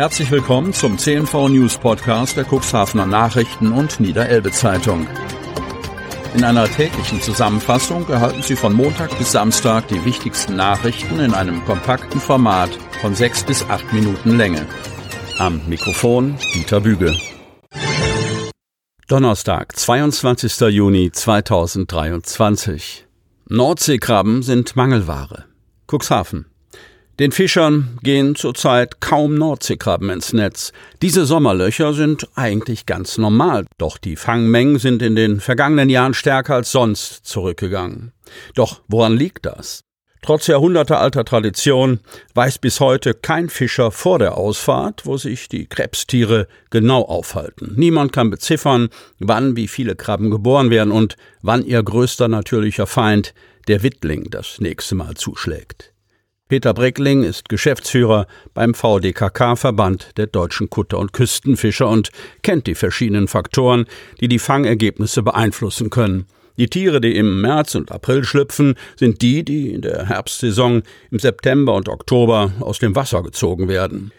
Herzlich willkommen zum CNV News Podcast der Cuxhavener Nachrichten und Niederelbe Zeitung. In einer täglichen Zusammenfassung erhalten Sie von Montag bis Samstag die wichtigsten Nachrichten in einem kompakten Format von sechs bis acht Minuten Länge. Am Mikrofon Dieter Büge. Donnerstag, 22. Juni 2023. Nordseekrabben sind Mangelware. Cuxhaven. Den Fischern gehen zurzeit kaum Nordseekrabben ins Netz. Diese Sommerlöcher sind eigentlich ganz normal, doch die Fangmengen sind in den vergangenen Jahren stärker als sonst zurückgegangen. Doch woran liegt das? Trotz jahrhundertealter Tradition weiß bis heute kein Fischer vor der Ausfahrt, wo sich die Krebstiere genau aufhalten. Niemand kann beziffern, wann wie viele Krabben geboren werden und wann ihr größter natürlicher Feind, der Wittling, das nächste Mal zuschlägt. Peter Breckling ist Geschäftsführer beim VDKK Verband der deutschen Kutter- und Küstenfischer und kennt die verschiedenen Faktoren, die die Fangergebnisse beeinflussen können. Die Tiere, die im März und April schlüpfen, sind die, die in der Herbstsaison im September und Oktober aus dem Wasser gezogen werden.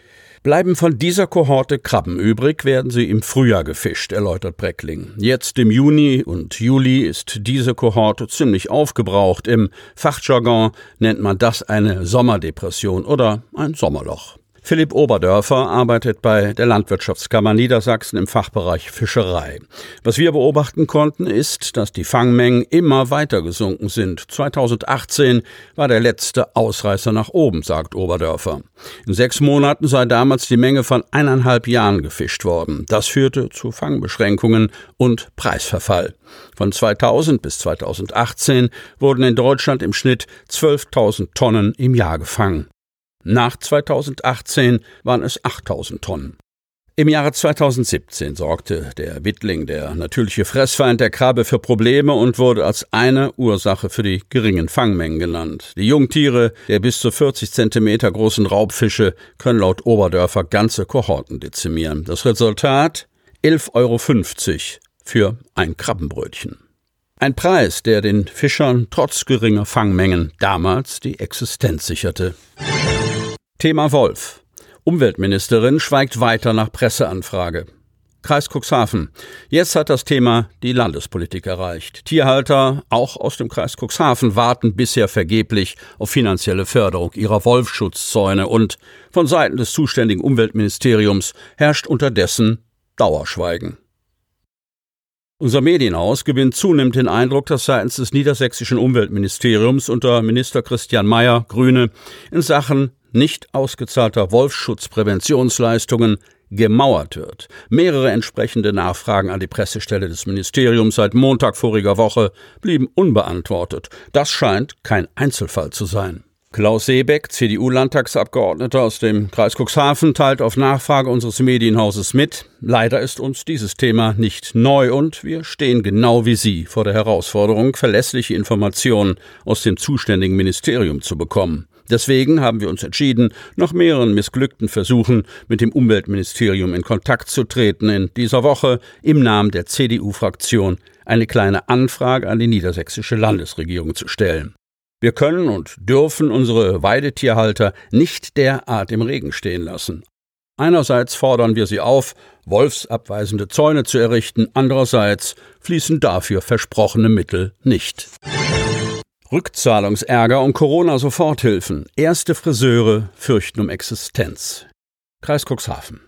Bleiben von dieser Kohorte Krabben übrig, werden sie im Frühjahr gefischt, erläutert Breckling. Jetzt im Juni und Juli ist diese Kohorte ziemlich aufgebraucht. Im Fachjargon nennt man das eine Sommerdepression oder ein Sommerloch. Philipp Oberdörfer arbeitet bei der Landwirtschaftskammer Niedersachsen im Fachbereich Fischerei. Was wir beobachten konnten, ist, dass die Fangmengen immer weiter gesunken sind. 2018 war der letzte Ausreißer nach oben, sagt Oberdörfer. In sechs Monaten sei damals die Menge von eineinhalb Jahren gefischt worden. Das führte zu Fangbeschränkungen und Preisverfall. Von 2000 bis 2018 wurden in Deutschland im Schnitt 12.000 Tonnen im Jahr gefangen. Nach 2018 waren es 8000 Tonnen. Im Jahre 2017 sorgte der Wittling, der natürliche Fressfeind der Krabbe, für Probleme und wurde als eine Ursache für die geringen Fangmengen genannt. Die Jungtiere der bis zu 40 Zentimeter großen Raubfische können laut Oberdörfer ganze Kohorten dezimieren. Das Resultat? 11,50 Euro für ein Krabbenbrötchen. Ein Preis, der den Fischern trotz geringer Fangmengen damals die Existenz sicherte. Thema Wolf. Umweltministerin schweigt weiter nach Presseanfrage. Kreis Cuxhaven. Jetzt hat das Thema die Landespolitik erreicht. Tierhalter, auch aus dem Kreis Cuxhaven, warten bisher vergeblich auf finanzielle Förderung ihrer Wolfschutzzäune und von Seiten des zuständigen Umweltministeriums herrscht unterdessen Dauerschweigen. Unser Medienhaus gewinnt zunehmend den Eindruck, dass seitens des niedersächsischen Umweltministeriums unter Minister Christian Mayer, Grüne, in Sachen nicht ausgezahlter Wolfsschutzpräventionsleistungen gemauert wird. Mehrere entsprechende Nachfragen an die Pressestelle des Ministeriums seit Montag voriger Woche blieben unbeantwortet. Das scheint kein Einzelfall zu sein. Klaus Seebeck, CDU-Landtagsabgeordneter aus dem Kreis Cuxhaven, teilt auf Nachfrage unseres Medienhauses mit, leider ist uns dieses Thema nicht neu und wir stehen genau wie Sie vor der Herausforderung, verlässliche Informationen aus dem zuständigen Ministerium zu bekommen. Deswegen haben wir uns entschieden, nach mehreren missglückten Versuchen mit dem Umweltministerium in Kontakt zu treten, in dieser Woche im Namen der CDU-Fraktion eine kleine Anfrage an die niedersächsische Landesregierung zu stellen. Wir können und dürfen unsere Weidetierhalter nicht derart im Regen stehen lassen. Einerseits fordern wir sie auf, wolfsabweisende Zäune zu errichten, andererseits fließen dafür versprochene Mittel nicht. Rückzahlungsärger und Corona-Soforthilfen. Erste Friseure fürchten um Existenz. Kreis Cuxhaven.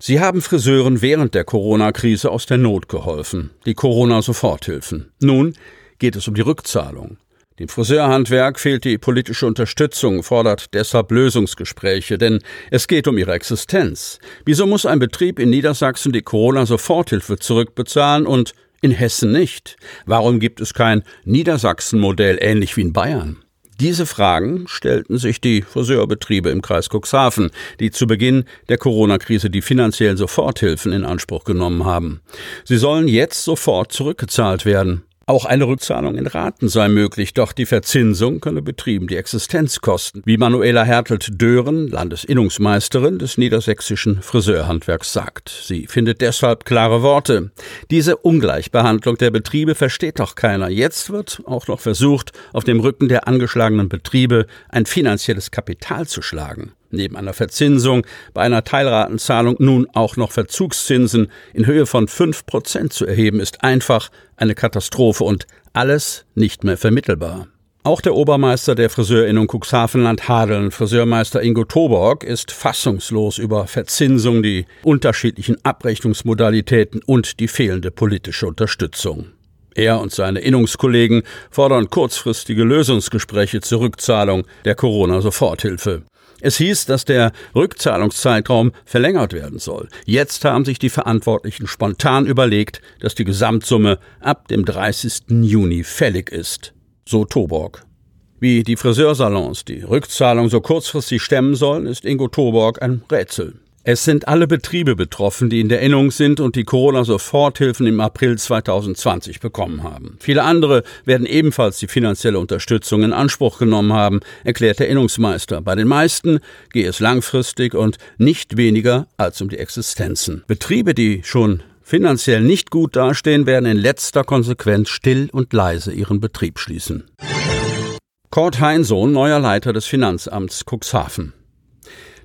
Sie haben Friseuren während der Corona-Krise aus der Not geholfen. Die Corona-Soforthilfen. Nun geht es um die Rückzahlung. Dem Friseurhandwerk fehlt die politische Unterstützung, fordert deshalb Lösungsgespräche, denn es geht um ihre Existenz. Wieso muss ein Betrieb in Niedersachsen die Corona-Soforthilfe zurückbezahlen und in Hessen nicht? Warum gibt es kein Niedersachsen-Modell ähnlich wie in Bayern? Diese Fragen stellten sich die Friseurbetriebe im Kreis Cuxhaven, die zu Beginn der Corona-Krise die finanziellen Soforthilfen in Anspruch genommen haben. Sie sollen jetzt sofort zurückgezahlt werden. Auch eine Rückzahlung in Raten sei möglich, doch die Verzinsung könne Betrieben die Existenz kosten, wie Manuela Hertelt-Dören, Landesinnungsmeisterin des niedersächsischen Friseurhandwerks, sagt. Sie findet deshalb klare Worte. Diese Ungleichbehandlung der Betriebe versteht doch keiner. Jetzt wird auch noch versucht, auf dem Rücken der angeschlagenen Betriebe ein finanzielles Kapital zu schlagen. Neben einer Verzinsung bei einer Teilratenzahlung nun auch noch Verzugszinsen in Höhe von fünf Prozent zu erheben, ist einfach eine Katastrophe und alles nicht mehr vermittelbar. Auch der Obermeister der Friseurinnung Cuxhavenland Hadeln, Friseurmeister Ingo Toborg, ist fassungslos über Verzinsung, die unterschiedlichen Abrechnungsmodalitäten und die fehlende politische Unterstützung. Er und seine Innungskollegen fordern kurzfristige Lösungsgespräche zur Rückzahlung der Corona-Soforthilfe. Es hieß, dass der Rückzahlungszeitraum verlängert werden soll. Jetzt haben sich die Verantwortlichen spontan überlegt, dass die Gesamtsumme ab dem 30. Juni fällig ist so Toborg. Wie die Friseursalons die Rückzahlung so kurzfristig stemmen sollen, ist Ingo Toborg ein Rätsel. Es sind alle Betriebe betroffen, die in der Innung sind und die Corona-Soforthilfen im April 2020 bekommen haben. Viele andere werden ebenfalls die finanzielle Unterstützung in Anspruch genommen haben, erklärt der Innungsmeister. Bei den meisten gehe es langfristig und nicht weniger als um die Existenzen. Betriebe, die schon finanziell nicht gut dastehen, werden in letzter Konsequenz still und leise ihren Betrieb schließen. Kurt Heinsohn, neuer Leiter des Finanzamts Cuxhaven.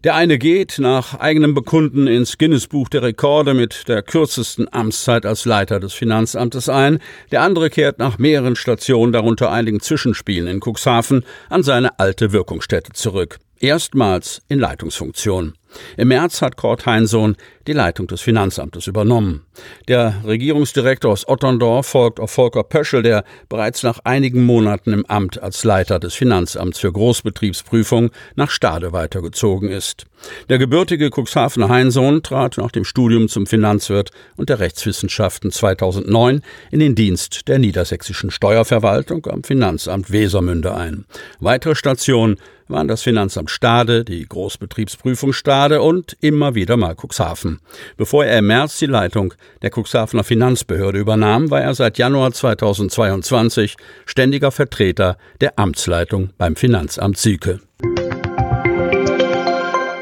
Der eine geht nach eigenem Bekunden ins Guinness-Buch der Rekorde mit der kürzesten Amtszeit als Leiter des Finanzamtes ein, der andere kehrt nach mehreren Stationen, darunter einigen Zwischenspielen in Cuxhaven, an seine alte Wirkungsstätte zurück. Erstmals in Leitungsfunktion. Im März hat Kurt Heinsohn die Leitung des Finanzamtes übernommen. Der Regierungsdirektor aus Otterndorf folgt auf Volker Pöschel, der bereits nach einigen Monaten im Amt als Leiter des Finanzamts für Großbetriebsprüfung nach Stade weitergezogen ist. Der gebürtige Cuxhavener Heinsohn trat nach dem Studium zum Finanzwirt und der Rechtswissenschaften 2009 in den Dienst der niedersächsischen Steuerverwaltung am Finanzamt Wesermünde ein. Weitere Stationen waren das Finanzamt Stade, die Großbetriebsprüfung Stade und immer wieder mal Cuxhaven. Bevor er im März die Leitung der Cuxhavener Finanzbehörde übernahm, war er seit Januar 2022 ständiger Vertreter der Amtsleitung beim Finanzamt Sieke.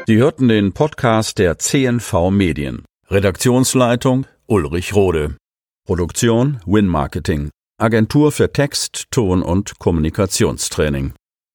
Sie hörten den Podcast der CNV Medien. Redaktionsleitung Ulrich Rode. Produktion Win Marketing. Agentur für Text, Ton und Kommunikationstraining.